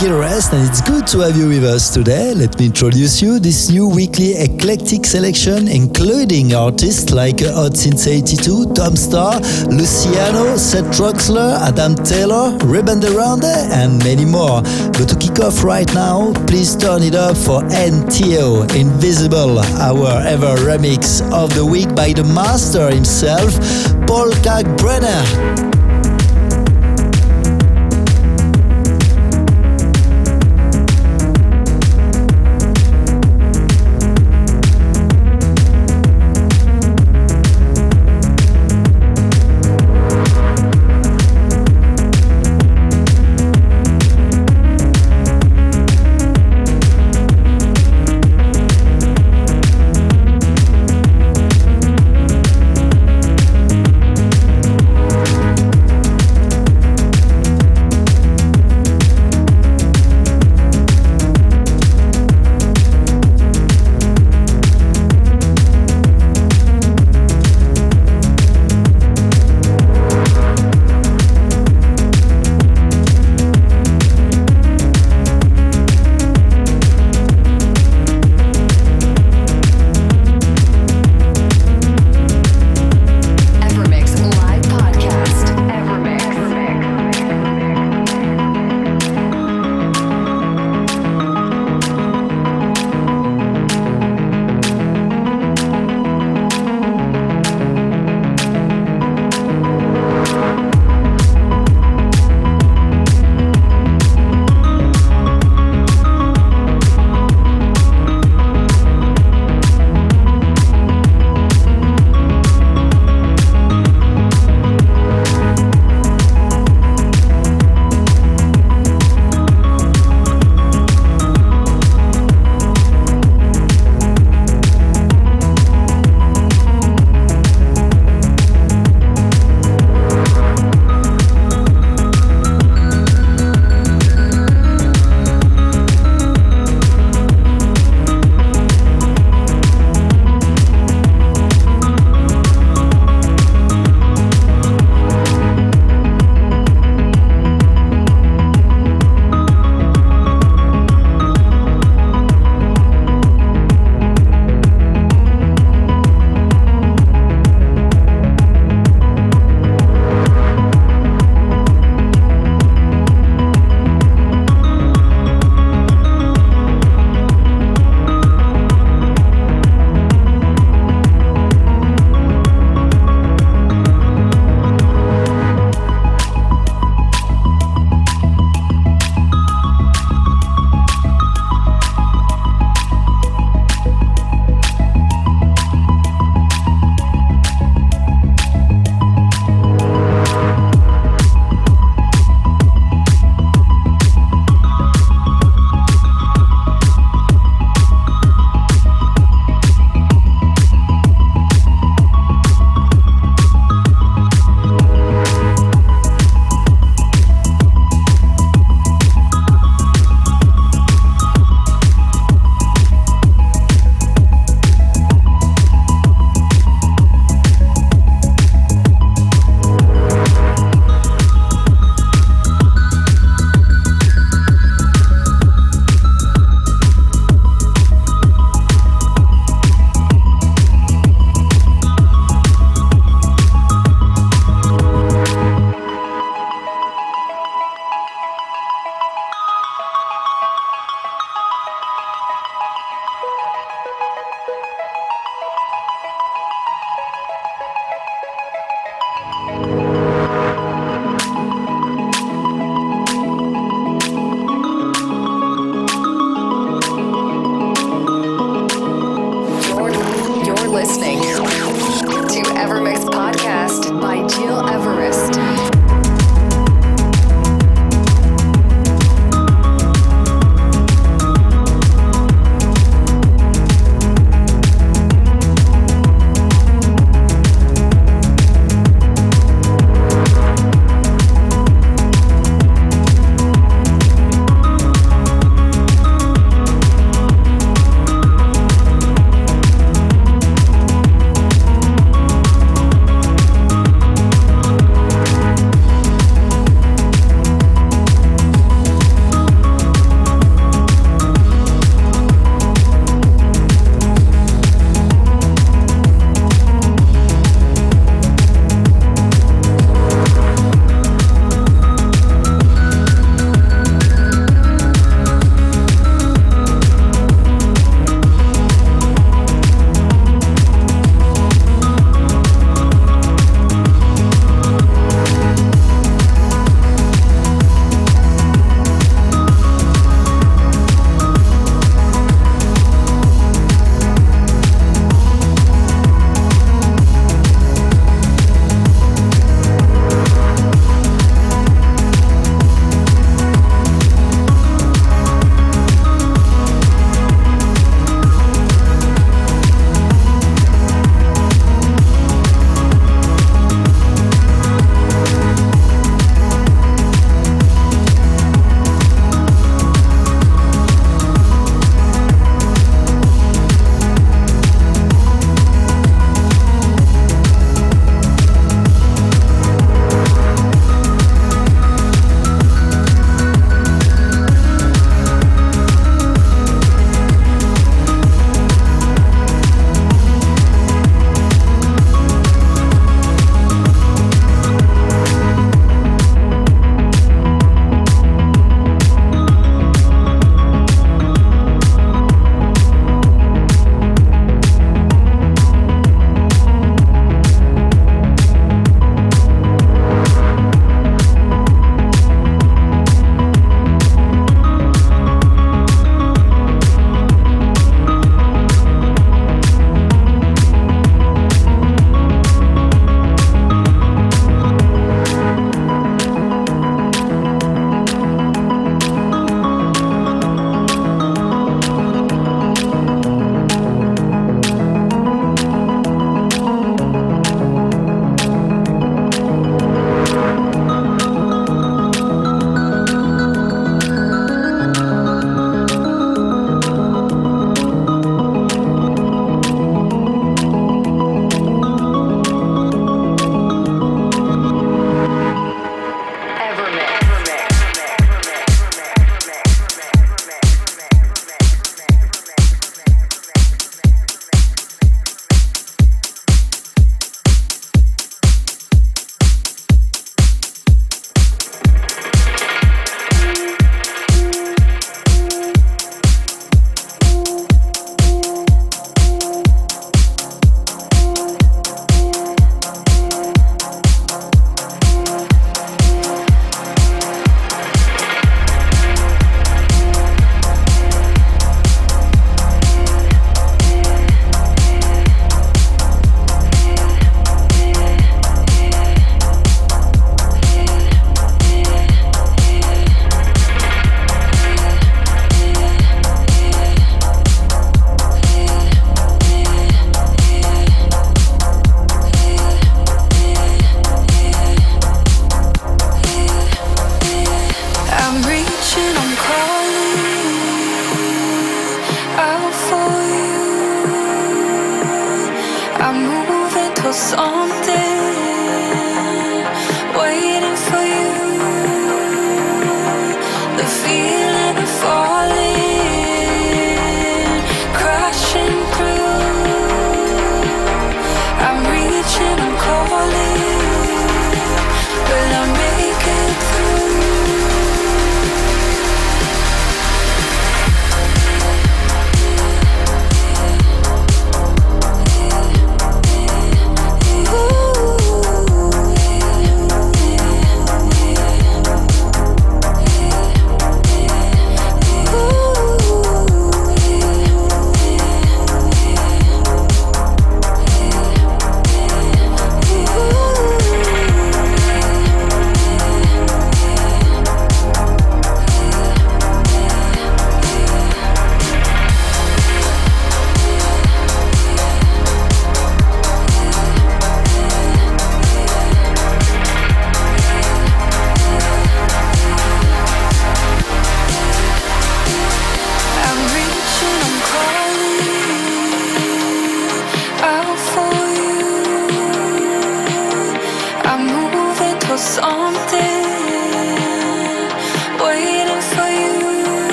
Welcome along, it's me, Gil Everest, and it's good to have you with us today. Let me introduce you this new weekly eclectic selection, including artists like Odd Since 82, Tom Staar, Luciano, Seth Troxler, Adam Taylor, Ruben de Ronde, and many more. But to kick off right now, please turn it up for NTO, Invisible, our ever remix of the week by the master himself, Paul Kalkbrenner.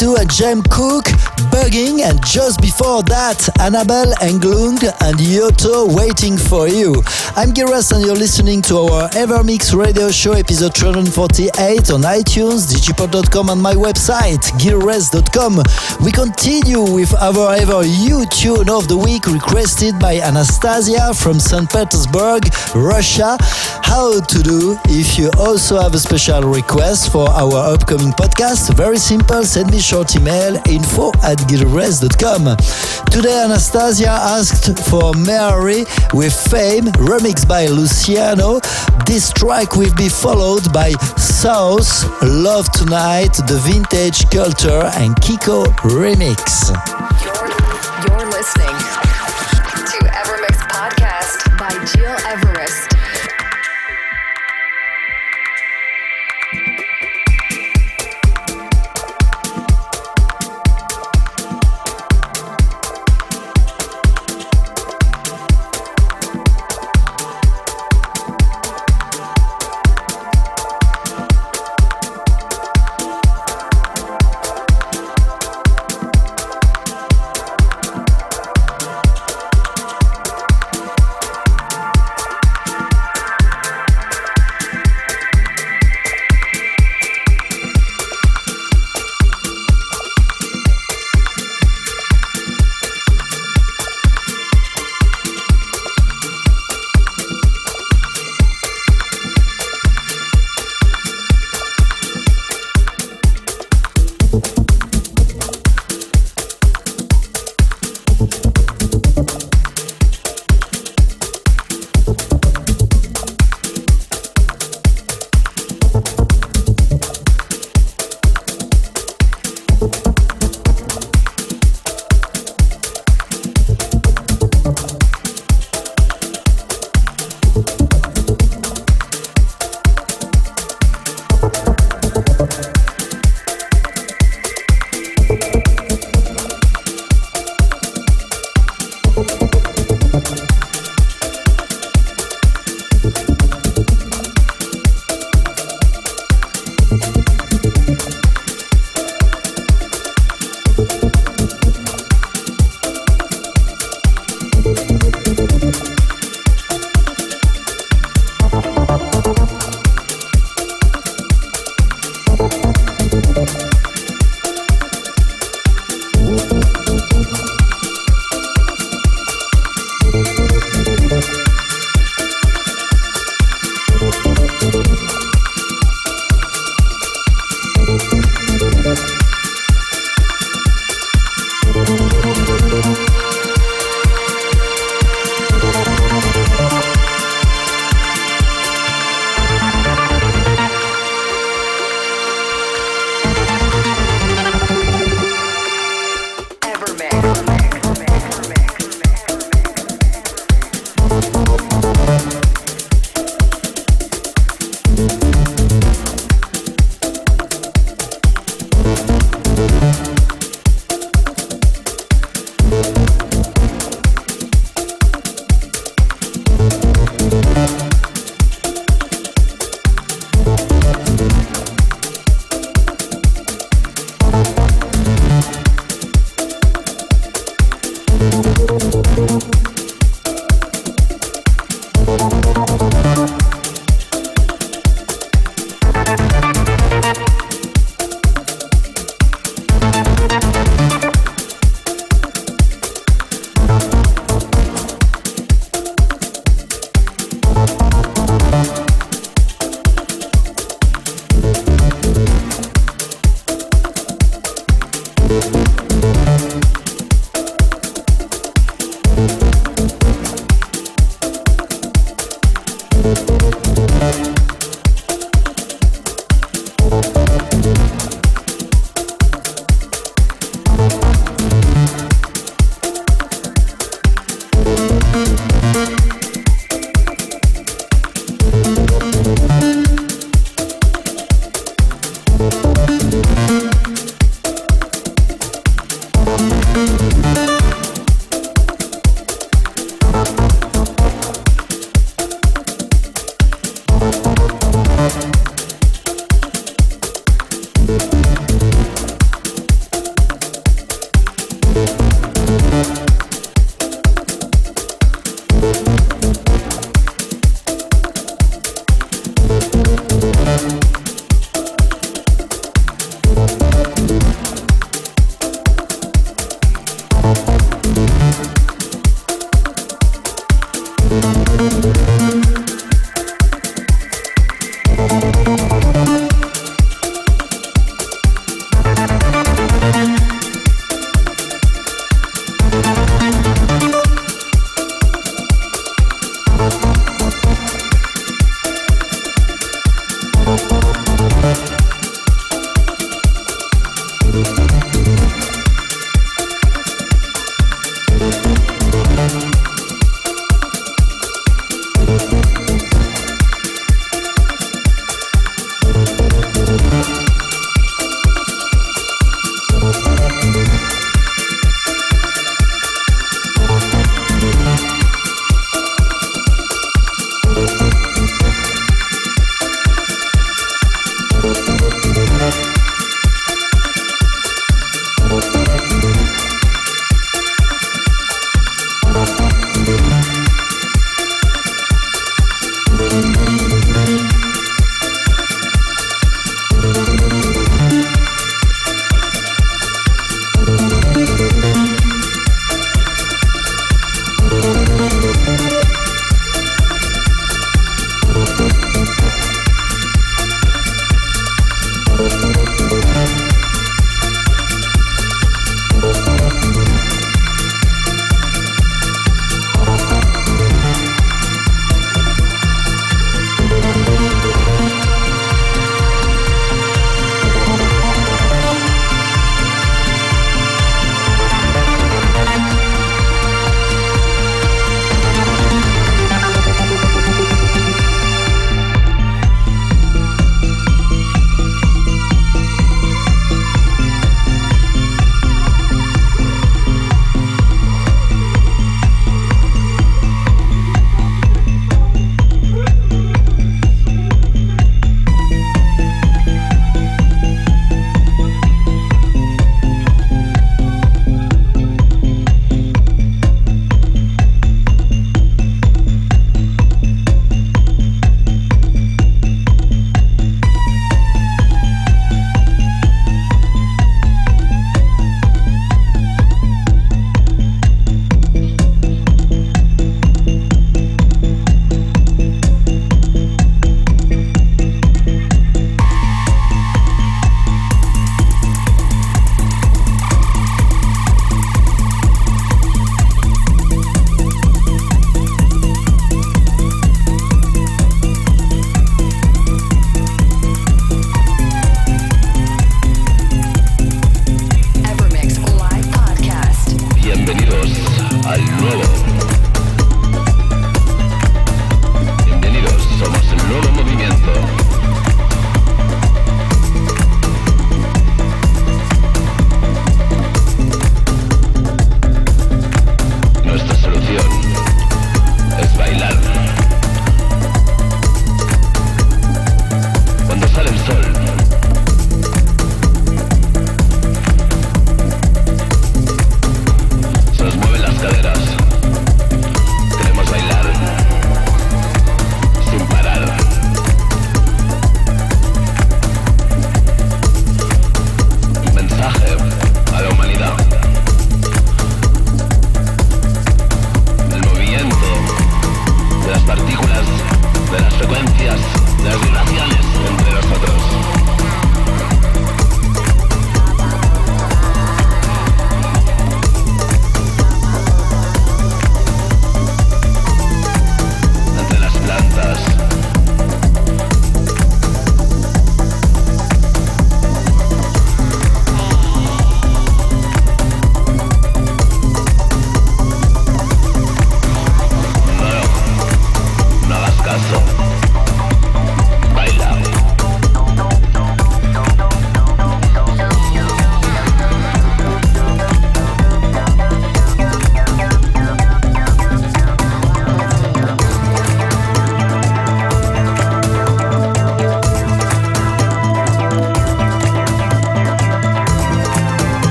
Since 82 and Jem Bugging, and just before that, Annabel Englund and Yotto Waiting for You. I'm Giras and you're listening to our Evermix radio show episode 348 on iTunes, digipod.com and my website, giras.com. We continue with our ever U tune of the week requested by Anastasia from St. Petersburg, Russia. How to do if you also have a special request for our upcoming podcast? Very simple, send me short email info at Today Anastasia asked for Mary with Fame, remixed by Luciano. This track will be followed by Shouse, Love Tonight, the Vintage Culture and Kiko remix. You're, you're listening to Evermix Podcast by Gil Everest.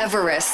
Everest.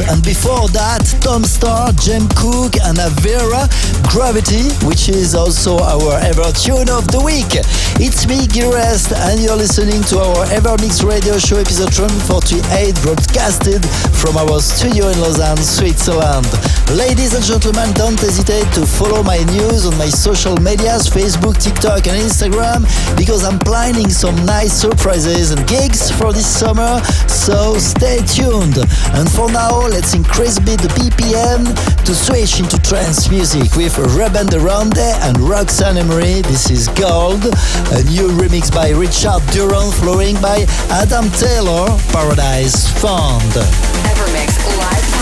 And before that, Tom Staar, Jem Cook and Avera Gravity, which is also our Ever Tune of the Week. It's me, Rest, and you're listening to our EverMix Radio Show episode 48, broadcasted from our studio in Lausanne, Switzerland. Ladies and gentlemen, don't hesitate to follow my news on my social medias Facebook, TikTok, and Instagram because I'm planning some nice surprises and gigs for this summer, so stay tuned. And for now, let's increase a bit the BPM to switch into trance music with Ruben de Ronde and Roxanne Emery. This is Gold, a new remix by Richard Durand, flowing by Adam Taylor, Paradise Fund. EverMix Live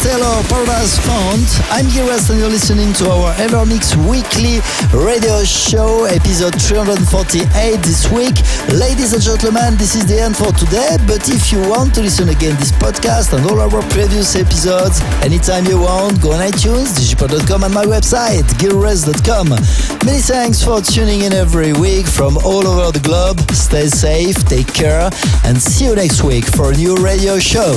Taylor, Paradise Font. I'm Gil Everest and you're listening to our EverMix weekly radio show, episode 348 this week. Ladies and gentlemen, this is the end for today, but if you want to listen again this podcast and all our previous episodes, anytime you want, go on iTunes, digipod.com and my website, gileverest.com. Many thanks for tuning in every week from all over the globe. Stay safe, take care, and see you next week for a new radio show.